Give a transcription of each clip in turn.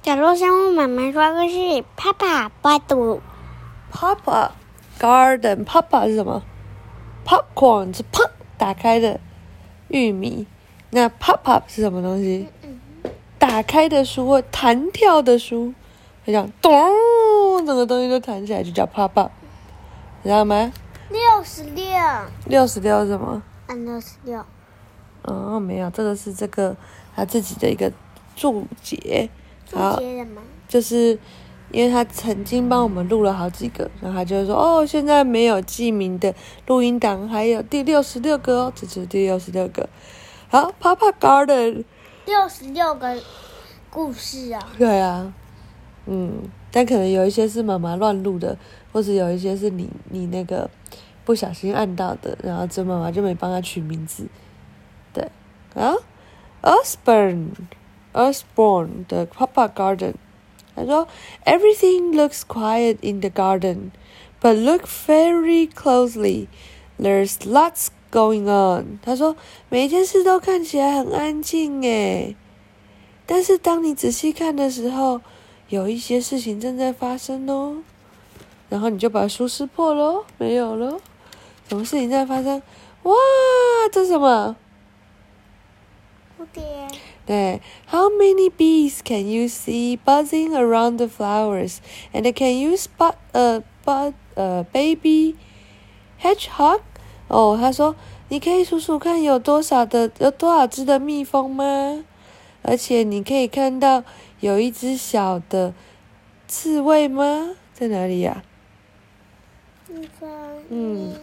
角落生物妈妈说的是，Papa 巴杜 Papa Garden Papa 是什么？Popcorn 是砰打开的玉米。那 Pop Up 是什么东西？打开的书或弹跳的书，就这样咚，整个东西都弹起来，就叫 Pop Up，知道吗？六十六，六十六是什么？嗯，六十六，哦，没有，这个是这个他自己的一个注解。注好？就是因为他曾经帮我们录了好几个，然后他就会说哦，现在没有记名的录音档，还有第六十六个哦，这是第六十六个。好，Papa Garden，六十六个故事啊！对啊，嗯，但可能有一些是妈妈乱录的，或者有一些是你你那个不小心按到的，然后这妈妈就没帮他取名字。对，啊，Osborne，Osborne 的 Papa Garden，他说，Everything looks quiet in the garden, but look very closely. There's lots going on. 他说，每件事都看起来很安静诶，但是当你仔细看的时候，有一些事情正在发生哦。然后你就把书撕破喽，没有了，什么事情在发生？哇，这什么？蝴蝶，对，How many bees can you see buzzing around the flowers? And can you spot a bud a baby hedgehog? 哦，他说你可以数数看有多少的有多少只的蜜蜂吗？而且你可以看到有一只小的刺猬吗？在哪里呀、嗯，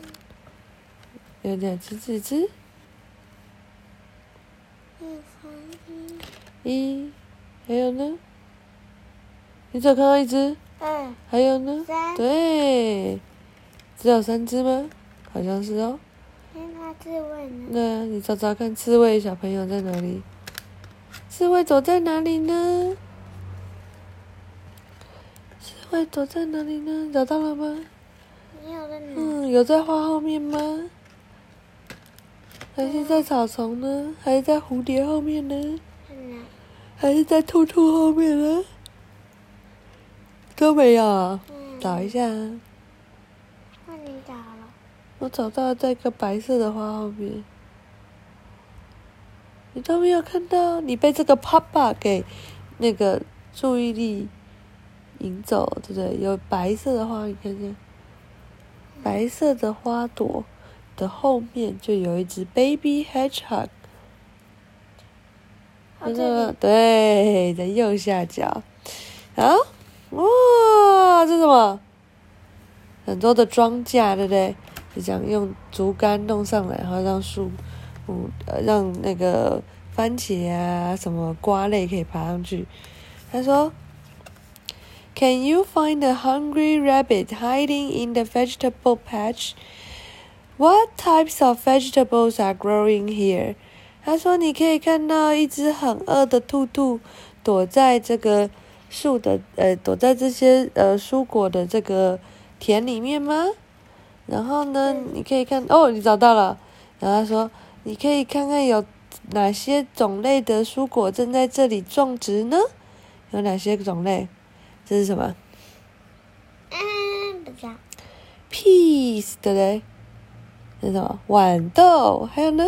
有两只，几只？一，还有呢？你只有看到一只？二，还有呢？三对，只有三只吗？好像是哦。那它自问呢？那你找找看，刺猬小朋友在哪里？刺猬躲在哪里呢？刺猬躲在哪里呢？找到了吗？没有在哪？嗯，有在花后面吗？还是在草丛呢？还是在蝴蝶后面呢？还是在兔兔后面呢？都没有啊，嗯，找一下啊。那你找了？我找到了在一个白色的花后面，你都没有看到，你被这个 papa 给那个注意力引走，对不对？有白色的花，你看看，白色的花朵的后面就有一只 baby hedgehog，哦，看到这吗？对，在右下角。啊，哇，这是什么？很多的庄稼，对不对？就这样用竹竿弄上来，然后让树，嗯，呃，让那个番茄啊什么瓜类可以爬上去。他说，Can you find a hungry rabbit hiding in the vegetable patch? What types of vegetables are growing here? 他说：“你可以看到一只很饿的兔兔躲在这个树的呃，躲在这些呃蔬果的这个田里面吗？然后呢，嗯你可以看哦，你找到了。然后他说，你可以看看有哪些种类的蔬果正在这里种植呢？有哪些种类？这是什么嗯，不知道。？peas，对不对？这是什么？豌豆。还有呢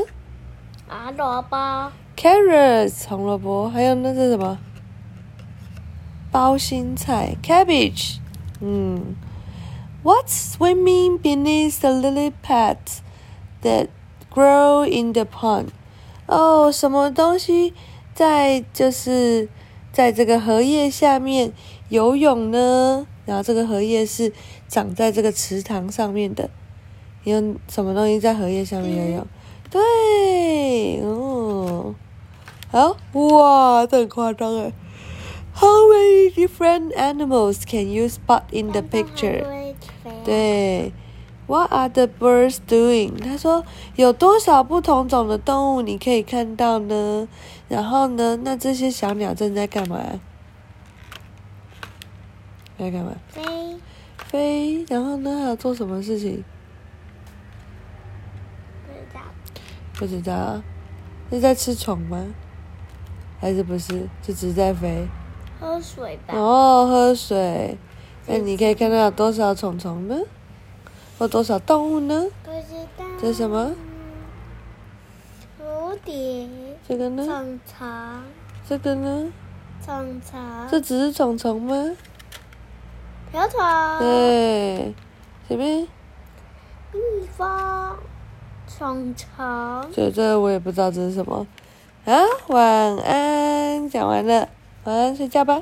啊，萝卜，？carrots，红萝卜。还有那？是什么？包心菜，cabbage。嗯，What's swimming beneath the lily pads that grow in the pond？哦，什么东西在就是在这个荷叶下面游泳呢？然后这个荷叶是长在这个池塘上面的。有什么东西在荷叶下面游泳？对，哦，好，哇，这很夸张哎。How many different animals can you spot in the picture？对，What are the birds doing？他说有多少不同种的动物你可以看到呢？然后呢，那这些小鸟正在干嘛？在干嘛？飞，飞。然后呢，还有做什么事情？不知道。不知道，是在吃虫吗？还是不是？就只是在飞？喝水吧。哦，喝水。那你可以看到有多少虫虫呢？或多少动物呢？不知道。这是什么？蝴蝶。这个呢？虫虫。这个呢？虫虫。这只是虫虫吗？瓢虫。对，前面。蜜蜂。虫虫。这，这我也不知道这是什么。啊，晚安，讲完了，晚安，睡觉吧。